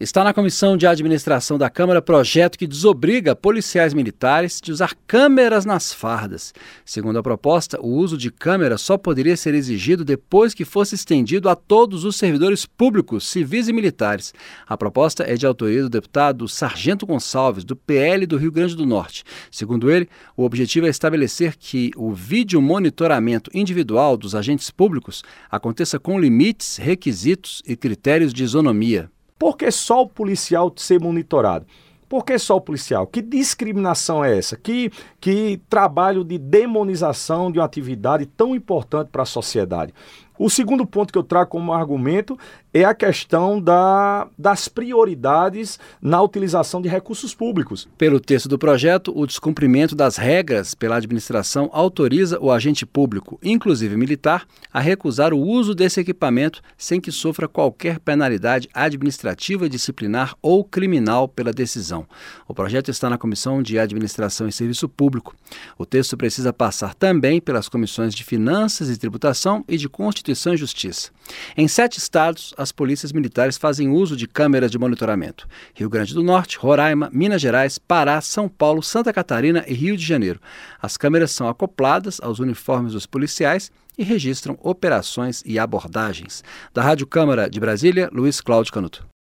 Está na comissão de administração da Câmara projeto que desobriga policiais militares de usar câmeras nas fardas. Segundo a proposta, o uso de câmeras só poderia ser exigido depois que fosse estendido a todos os servidores públicos, civis e militares. A proposta é de autoria do deputado Sargento Gonçalves, do PL do Rio Grande do Norte. Segundo ele, o objetivo é estabelecer que o vídeo monitoramento individual dos agentes públicos aconteça com limites, requisitos e critérios de isonomia. Por que só o policial ser monitorado? Por que só o policial? Que discriminação é essa? Que, que trabalho de demonização de uma atividade tão importante para a sociedade? O segundo ponto que eu trago como argumento é a questão da, das prioridades na utilização de recursos públicos. Pelo texto do projeto, o descumprimento das regras pela administração autoriza o agente público, inclusive militar, a recusar o uso desse equipamento sem que sofra qualquer penalidade administrativa, disciplinar ou criminal pela decisão. O projeto está na Comissão de Administração e Serviço Público. O texto precisa passar também pelas comissões de Finanças e Tributação e de Constituição e Justiça. Em sete estados, as polícias militares fazem uso de câmeras de monitoramento: Rio Grande do Norte, Roraima, Minas Gerais, Pará, São Paulo, Santa Catarina e Rio de Janeiro. As câmeras são acopladas aos uniformes dos policiais e registram operações e abordagens. Da Rádio Câmara de Brasília, Luiz Cláudio Canuto.